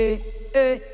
Hey, hey.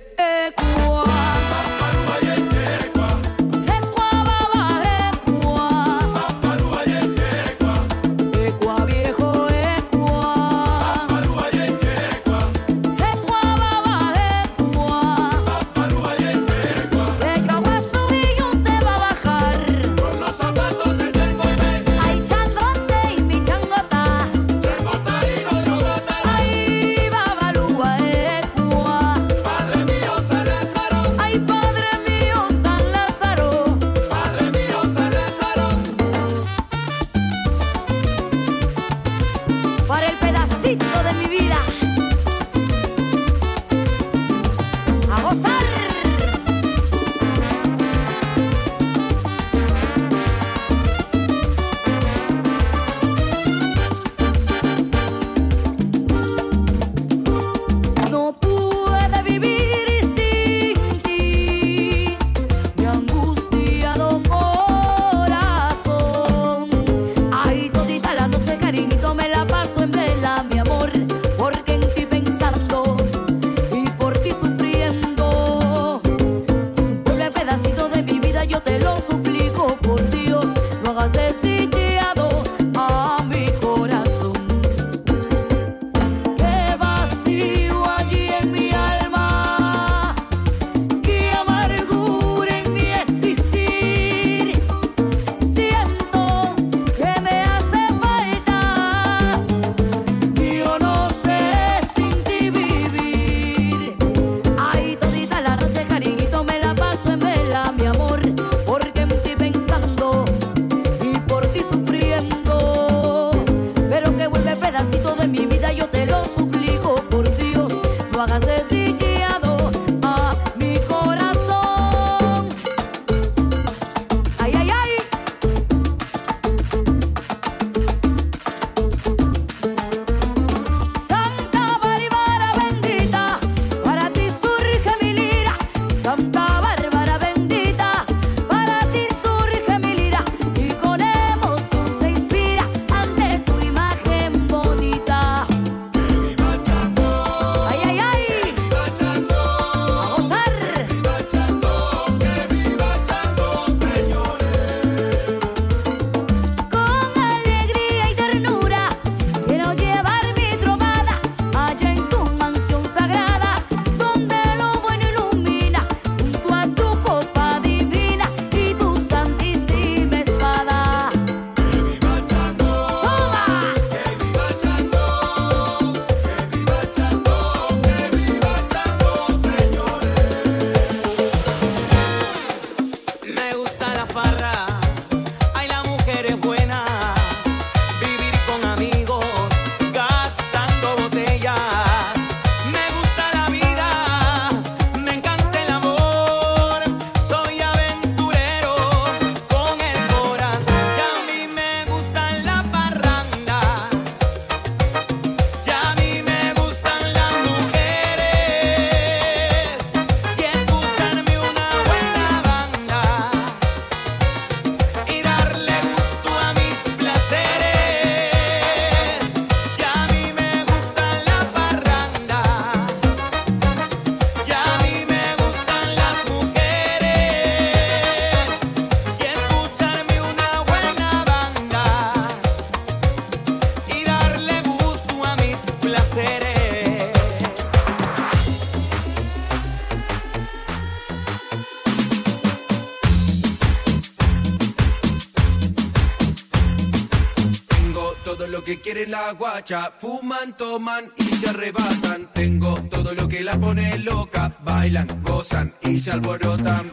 Fuman, toman y se arrebatan. Tengo todo lo que la pone loca, bailan, gozan y se alborotan.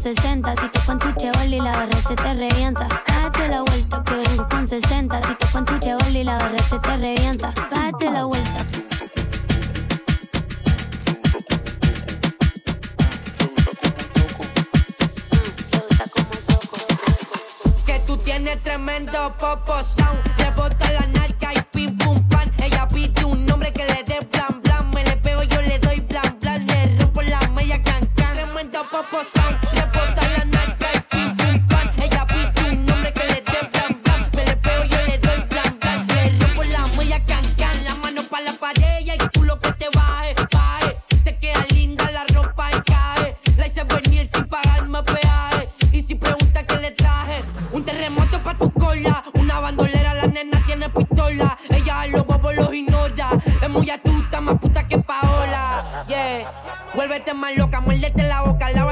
60. Si toco en tu chevoli, la barra se te revienta. Date la vuelta que vengo con 60. Si toco en tu chevoli, la barra se te revienta. Date la vuelta. Que tú tienes tremendo popo sound. Rebota la narca y pim pum pan. Ella pide un nombre que le dé plan pop sang, yeah, más loca, muérdete la boca, la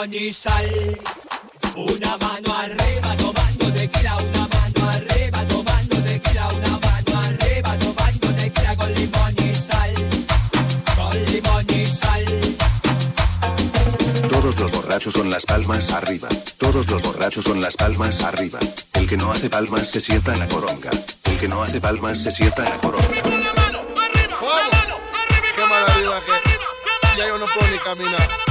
Manizal. Una mano arriba tomando tequila, una mano arriba tomando tequila, una mano arriba tomando tequila con limón y sal, con limón y sal. Todos los borrachos son las palmas arriba, todos los borrachos son las palmas arriba. El que no hace palmas se sienta en la coronga, el que no hace palmas se sienta en la coronga. Una mano, arriba, una mano, arriba, Qué maravilla que ya yo no puedo ni caminar.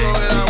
solo I'm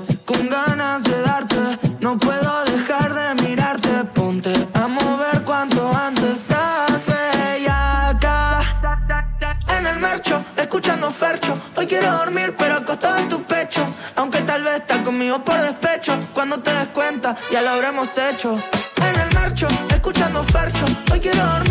con ganas de darte. No puedo dejar de mirarte, ponte a mover cuanto antes. Estás bella acá en el mercho, escuchando fercho. Hoy quiero dormir, pero acostado en tu pecho. Aunque tal vez estás conmigo por despecho. Cuando te des cuenta, ya lo habremos hecho. En el mercho, escuchando fercho. Hoy quiero dormir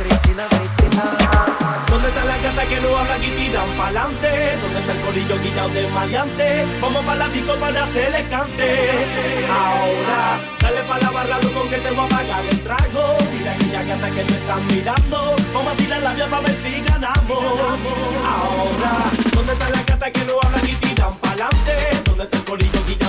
Cristina, Cristina. ¿Dónde están las gatas que no hablan y tiran pa'lante? ¿Dónde está el corillo guillado de maleante? Vamos para la disco para hacerles cante. Ahora, dale pa' la barra, loco, que te voy a pagar el trago. Mira aquella gata que me están mirando. Vamos a tirar la vía para ver si ganamos. Ahora, ¿dónde están las gatas que no hablan y tiran pa'lante? ¿Dónde está el corillo guillado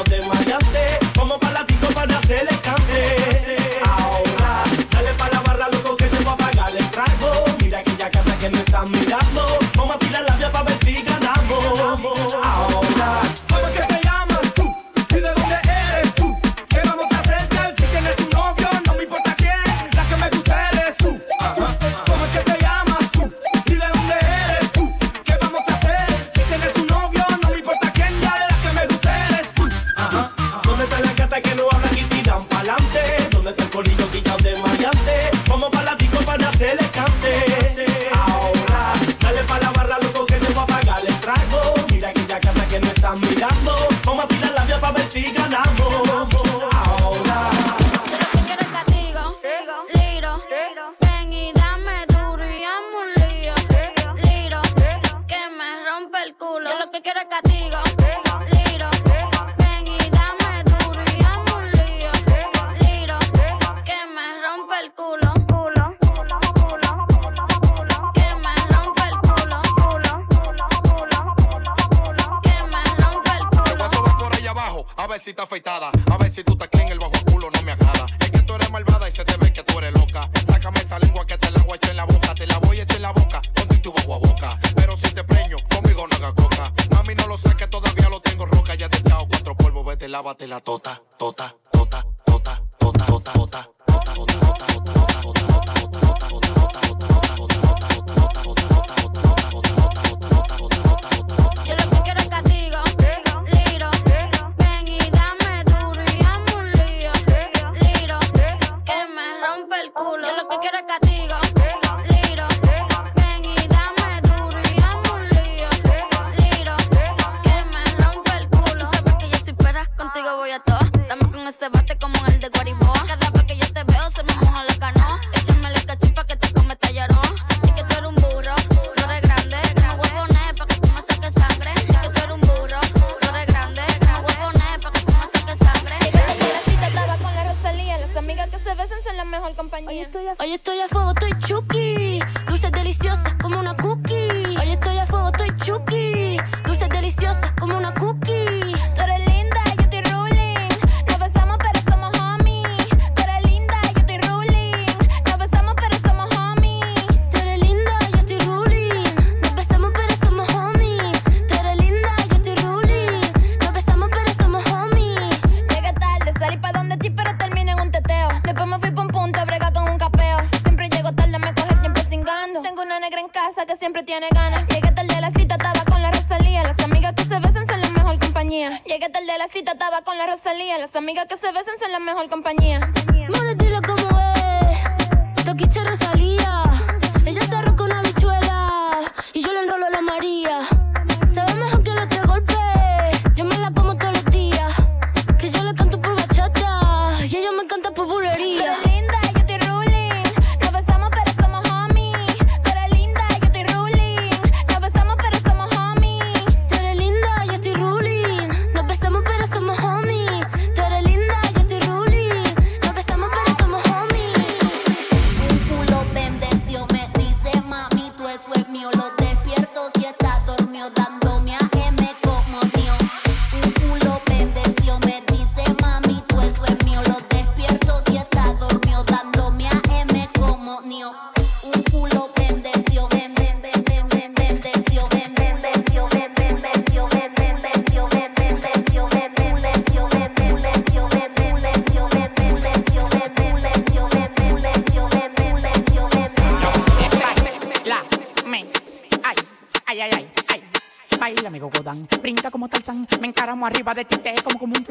siempre tiene ganas. Llegué tal de la cita, estaba con la Rosalía. Las amigas que se besan son la mejor compañía. Llegué tal de la cita, estaba con la Rosalía. Las amigas que se besan son la mejor compañía. Mano, dilo como es. Toquiche Rosalía.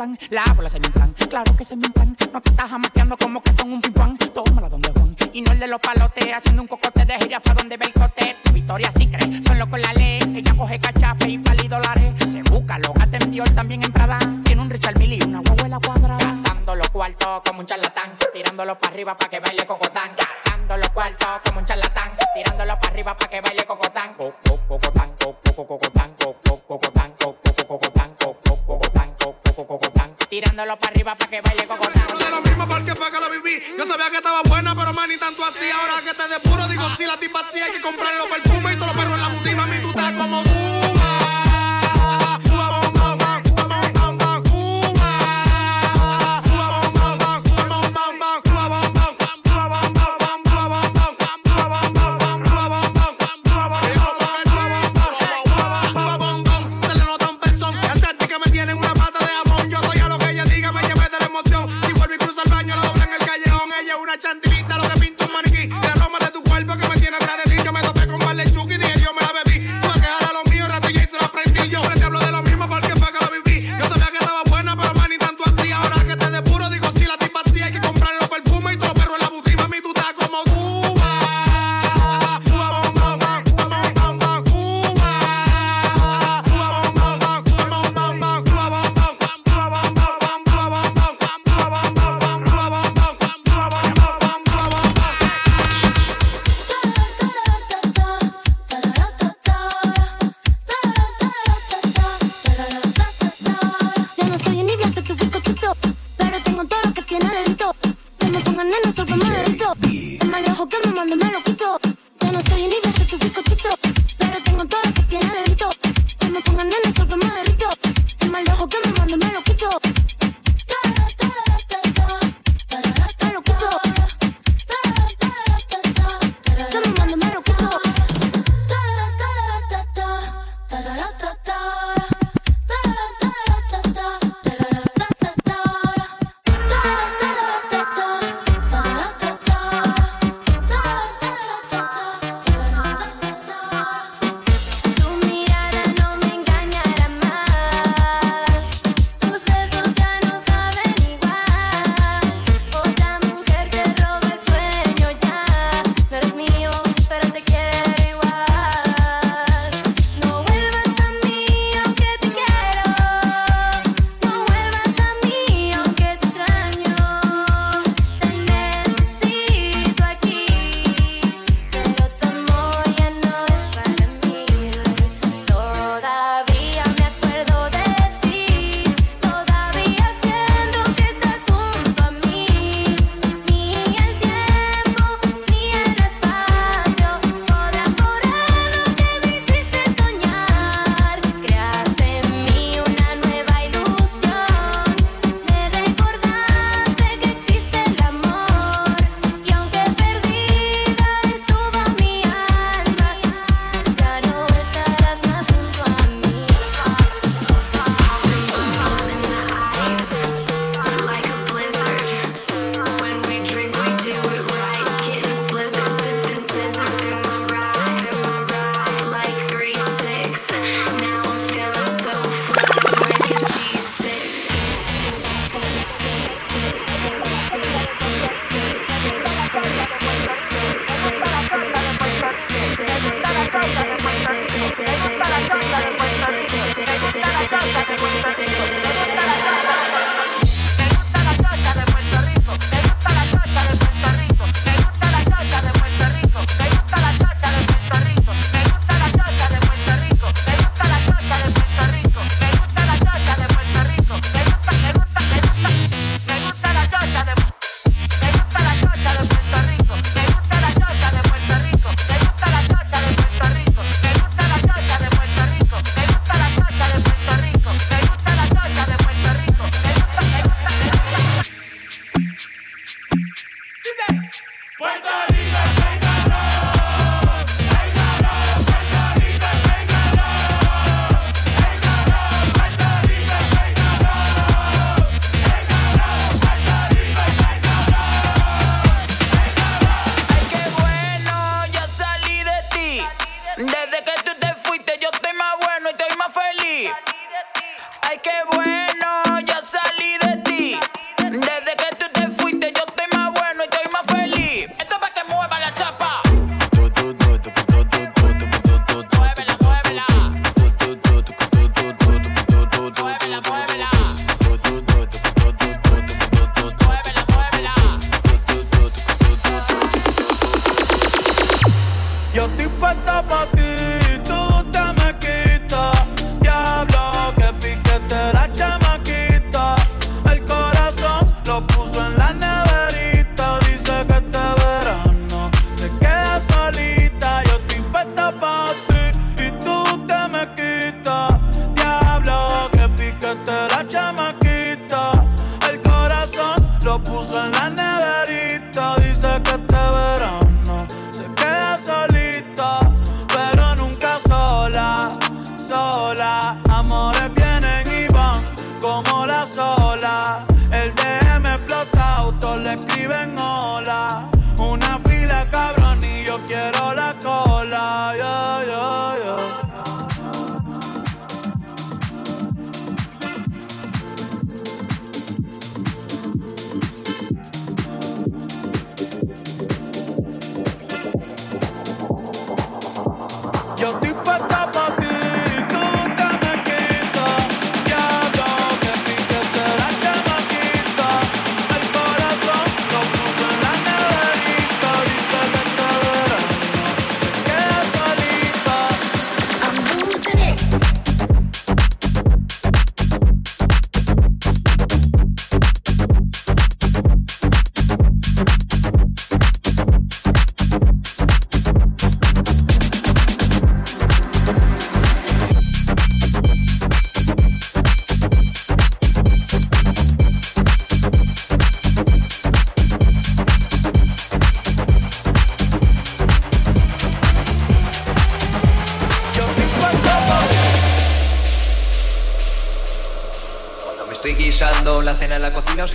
plan. La bola se me inflan, claro que se me inflan. No te estás amateando como que son un pimpán. Tómala donde Juan y no el de los palotes. Haciendo un cocote de jirafa donde ve el cote. Tu victoria sí cree, son locos la ley. Ella coge cachape y pali dólares. Se busca loca, tendió también en Prada. Tiene un Richard Mille y una huevuela cuadrada. Gastando los cuartos como un charlatán. Tirándolo para arriba para que baile cocotán. ni tanto así. Ahora que te depuro, digo, si la tipa así hay que comprarle los perfumes.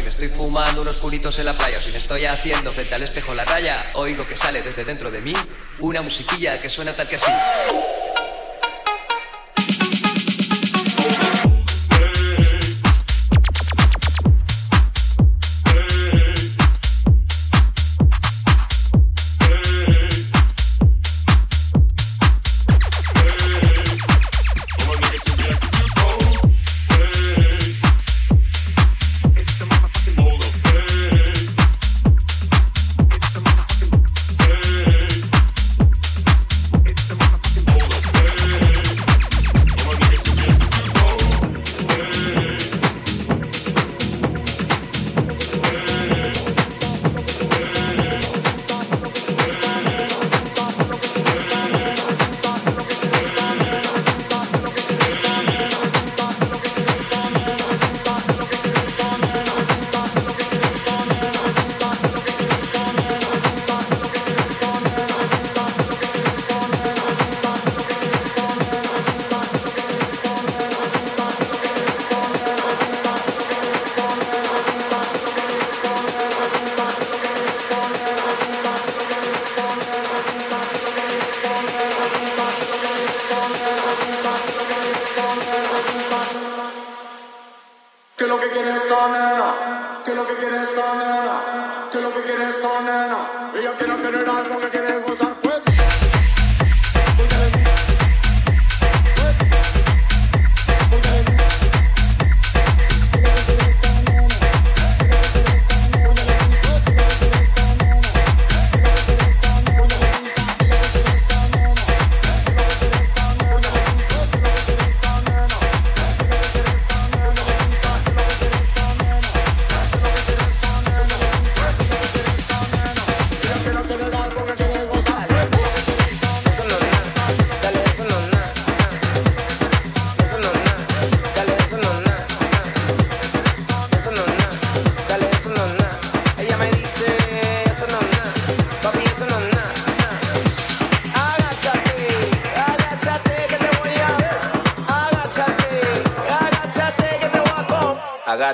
Estoy fumando unos puritos en la playa, o si me estoy haciendo frente al espejo la raya, oigo que sale desde dentro de mí una musiquilla que suena tal que así.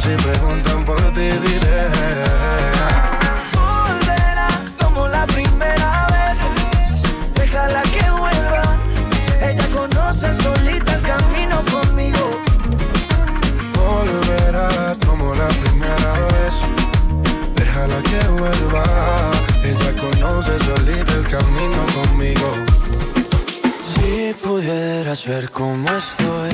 si preguntan por ti diré Volverá como la primera vez. Déjala que vuelva. Ella conoce solita el camino conmigo. Volverá como la primera vez. Déjala que vuelva. Ella conoce solita el camino conmigo. Si pudieras ver cómo estoy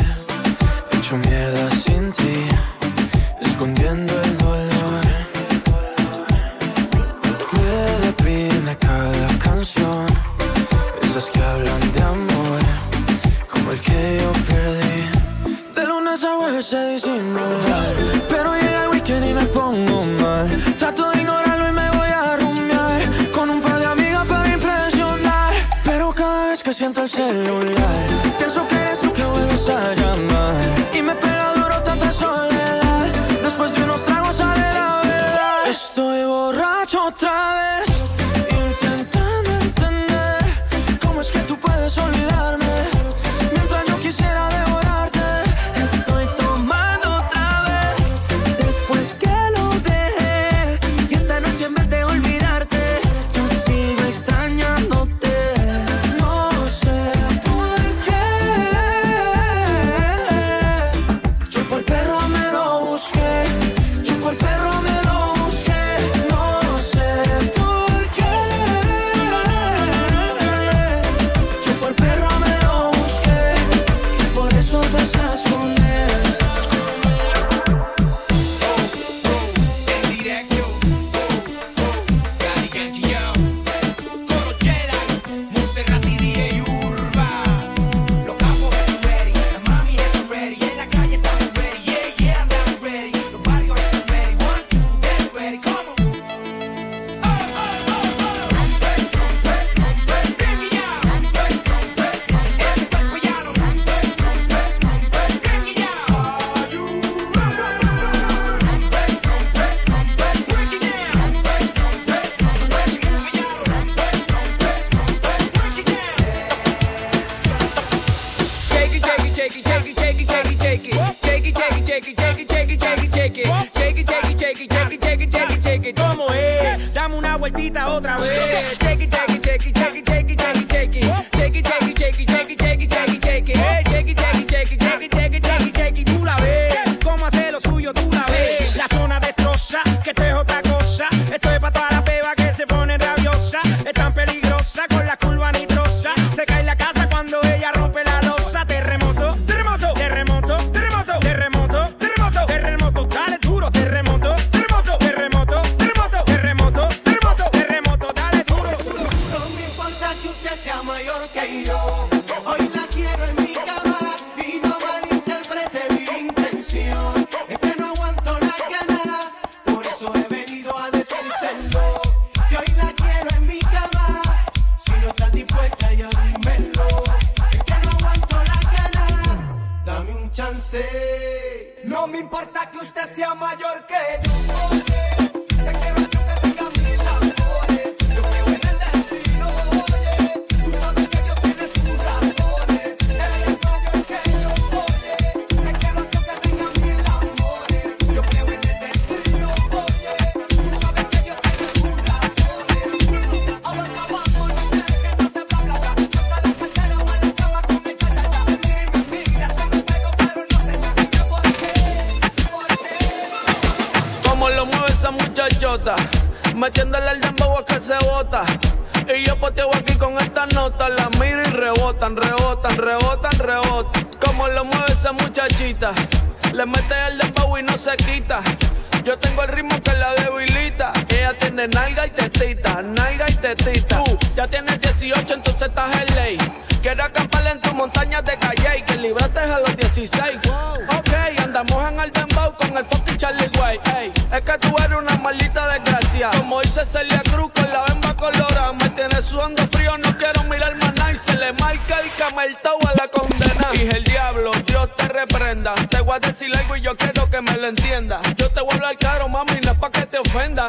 de nalga y tetita, nalga y tetita. Tú ya tienes 18, entonces estás en ley. Quiero acampar en tus montañas de calle y que libraste a los 16. Wow. Ok, andamos en el dembow con el fucking Charlie White. Es que tú eres una maldita desgracia. Como dice Celia Cruz con la bamba colorada. Me tiene sudando frío, no quiero mirar más nada. Y se le marca el cameltau a la condena. Dije el diablo, Dios te reprenda. Te voy a decir algo y yo quiero que me lo entienda. Yo te voy a hablar caro, mami, no es pa' que te ofenda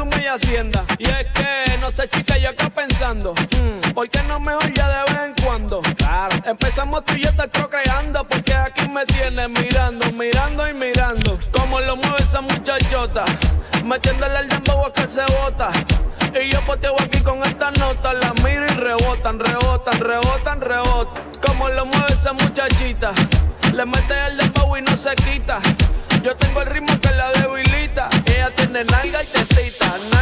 y es que no sé, chica, yo acá pensando. Mm, ¿Por qué no mejor ya de vez en cuando? Claro. Empezamos tú y yo estar procreando. Porque aquí me tienes mirando, mirando y mirando. Como lo mueve esa muchachota. Metiéndole el dembow a que se bota. Y yo poteo aquí con esta nota. La miro y rebotan, rebotan, rebotan, rebotan. Como lo mueve esa muchachita. Le mete el dembow y no se quita. Yo tengo el ritmo que la debilita tiene nalga y tecita.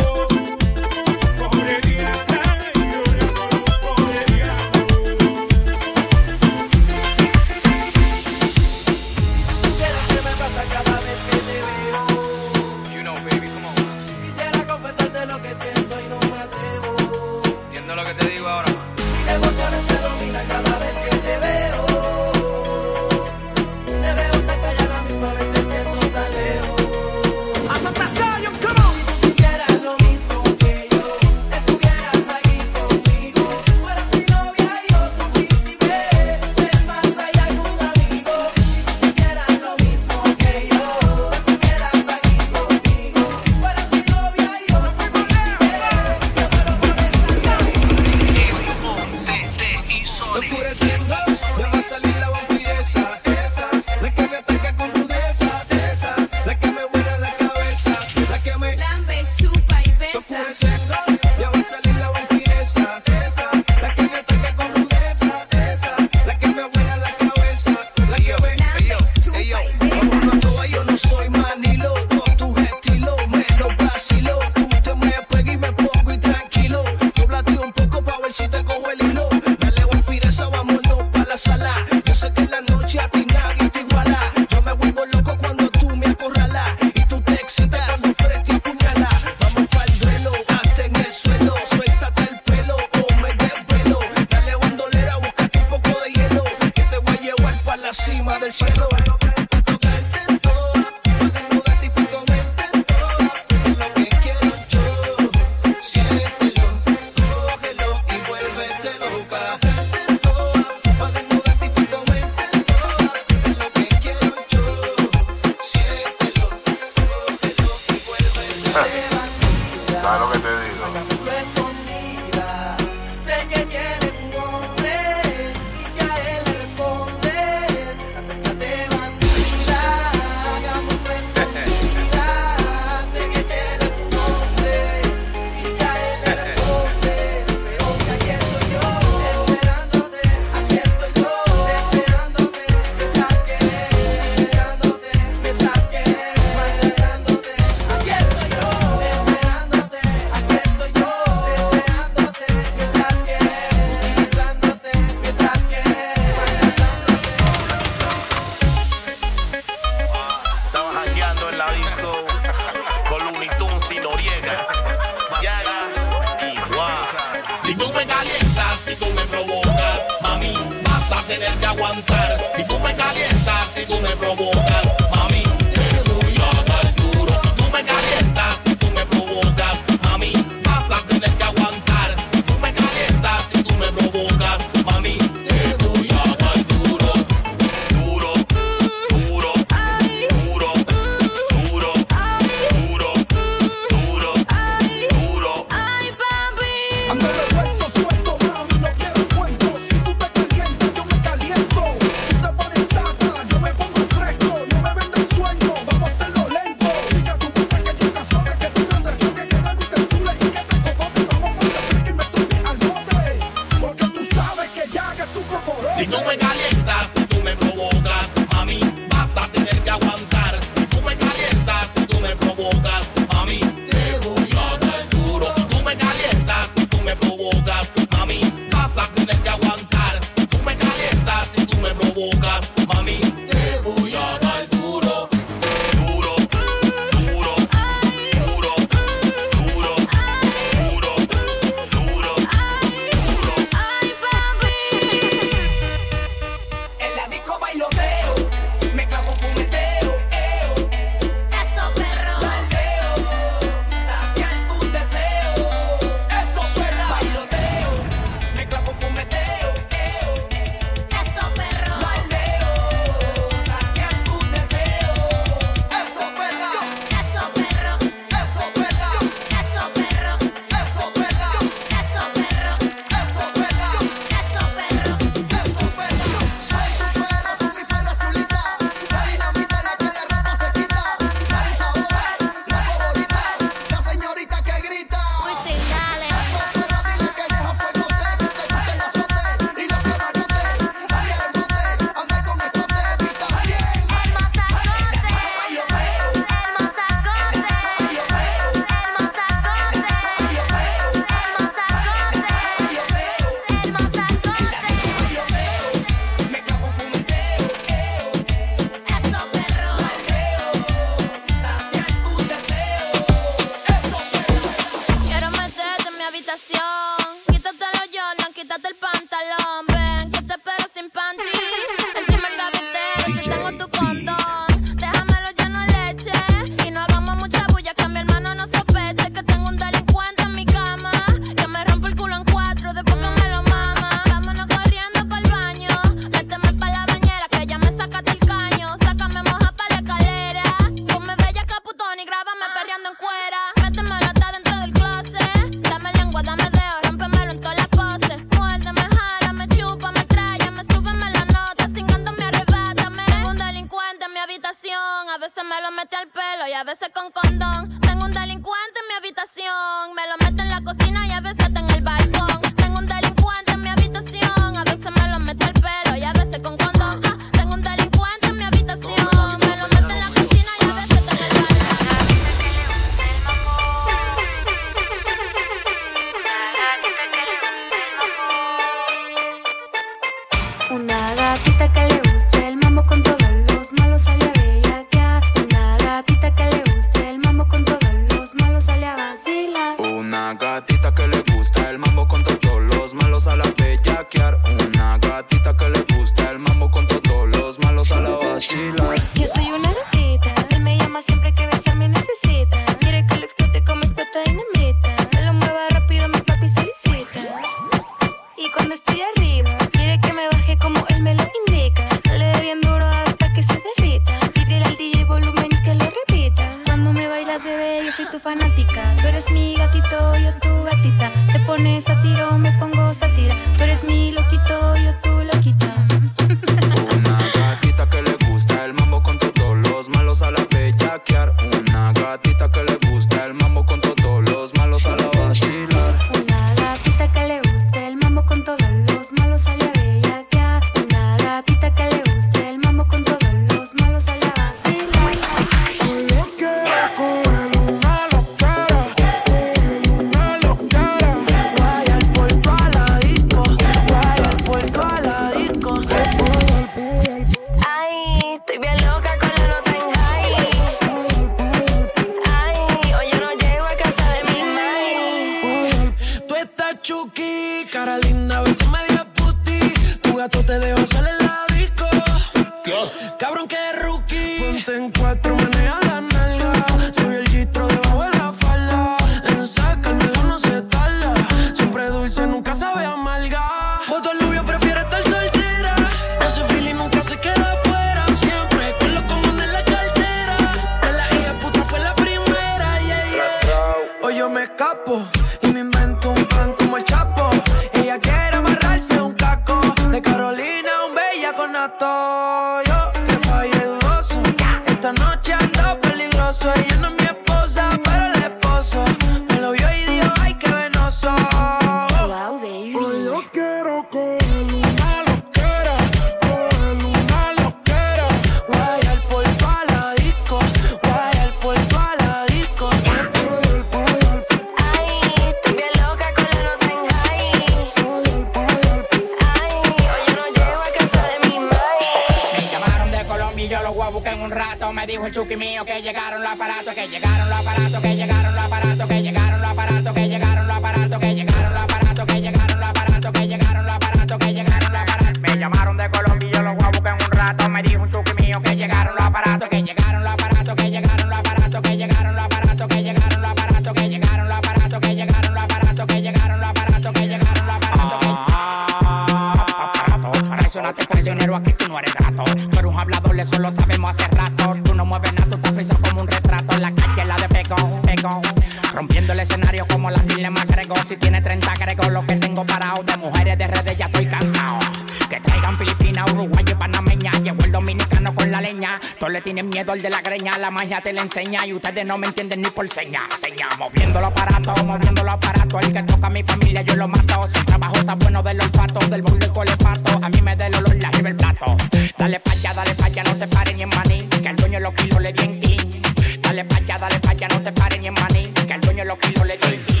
enseña y ustedes no me entienden ni por seña. Seña, moviendo los aparatos, moviendo los aparatos. El que toca a mi familia yo lo mato. Si el trabajo está bueno del olfato, del bol del colepato. A mí me da el olor la el plato. Dale pa' allá, dale pa' allá, no te pares ni en maní. Que el dueño los kilos le di ti. Dale pa' allá, dale pa' allá, no te pares ni en maní. Que el dueño los kilos le di en ti.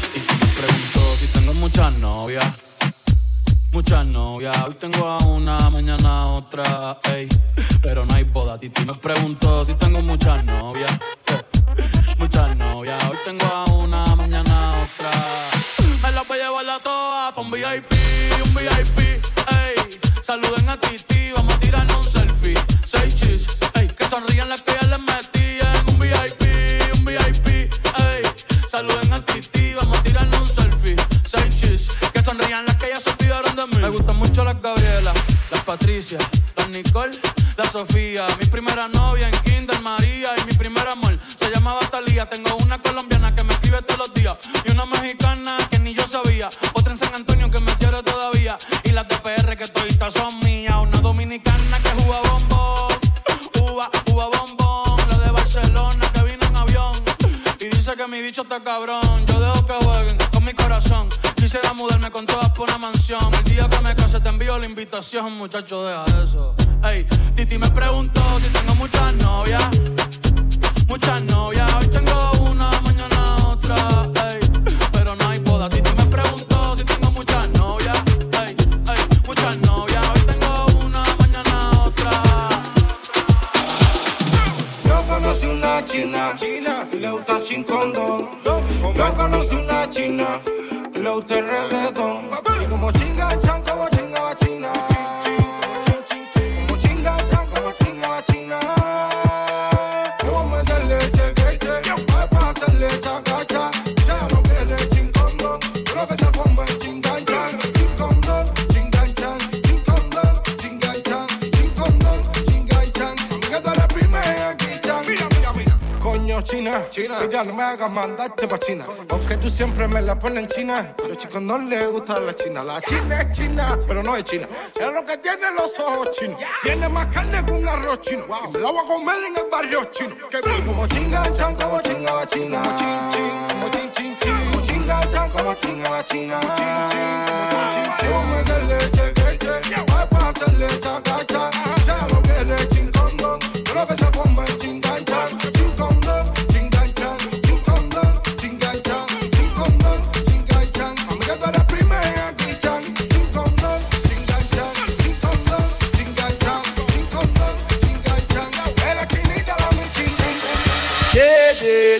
Pregunto si tengo muchas novias. Muchas novias, hoy tengo a una, mañana a otra, ey. Pero no hay boda, Titi me preguntó si tengo muchas novias. seas un muchacho de darte pa' China. Aunque tú siempre me la pones en China. A los chicos no les gusta la China. La China es China, pero no es China. Es lo que tiene los ojos chinos. Tiene más carne que un arroz chino. Y me la voy a comer en el barrio chino. Como chinga, chan, como chinga la China. Como chin, chin, como chin, chin, chin. Como chinga, chan, como chinga la China. Como chin, chin, como chin, chin.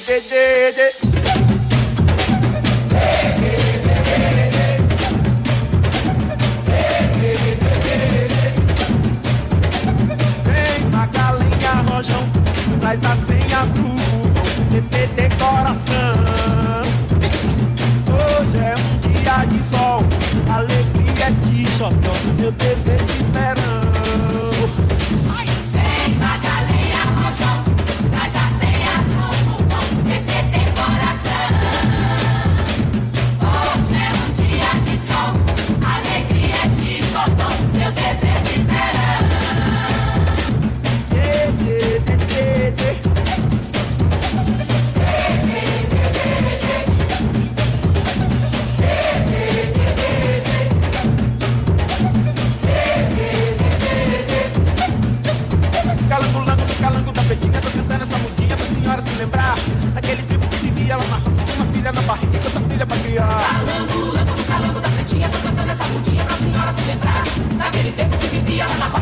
de, de, de. Traz a senha pro TPT coração. Hoje é um dia de sol, alegria de chocão, meu dever. Tierra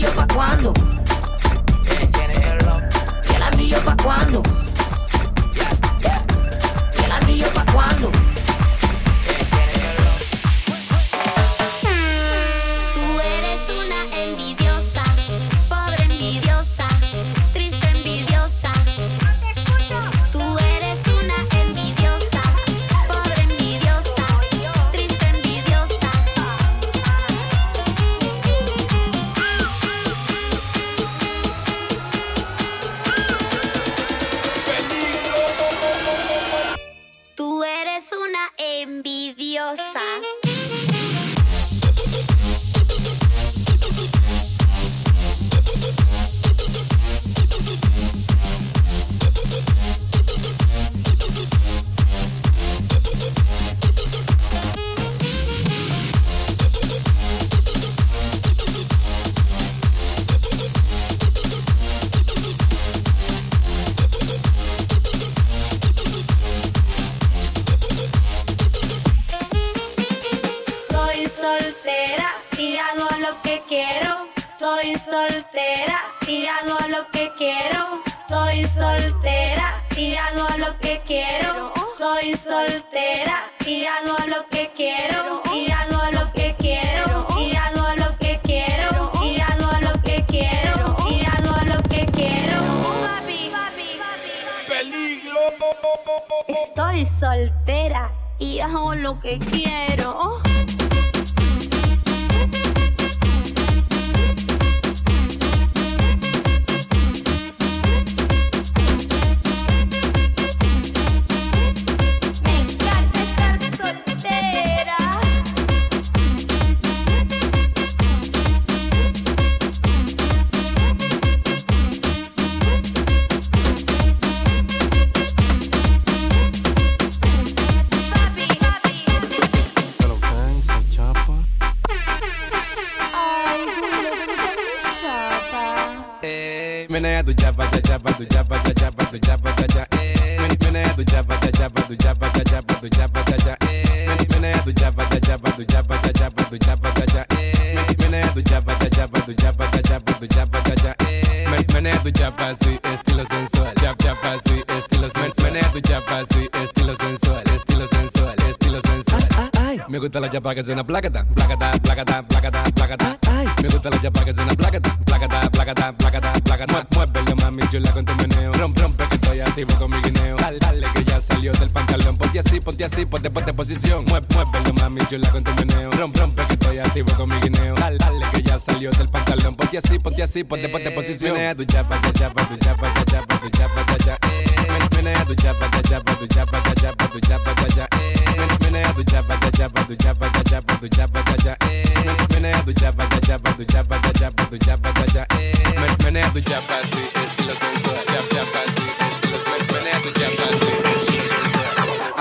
Anillo pa' cuándo? ¿Y el anillo pa' cuándo? Soltera y hago lo que quiero. Chapa que suena placata, placata, placata, placata, placata. Me gusta la chapa que suena placata, placata, placata, placata, placata. Muévelo, mami, chula con tu meneo. Rom, rompe que estoy activo con mi guineo. Dale, dale que ya salió del pantalón. Ponte así, ponte así, ponte, ponte posición. Muévelo, mami, chula con tu meneo. Rom, rompe que estoy activo con mi guineo. Dale, dale que ya salió del pantalón. Ponte así, ponte así, ponte, ponte posición. Menea tu chapa, cha chapa, tu chapa, cha chapa, tu chapa, cha cha.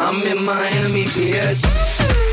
I'm in Miami, bitch.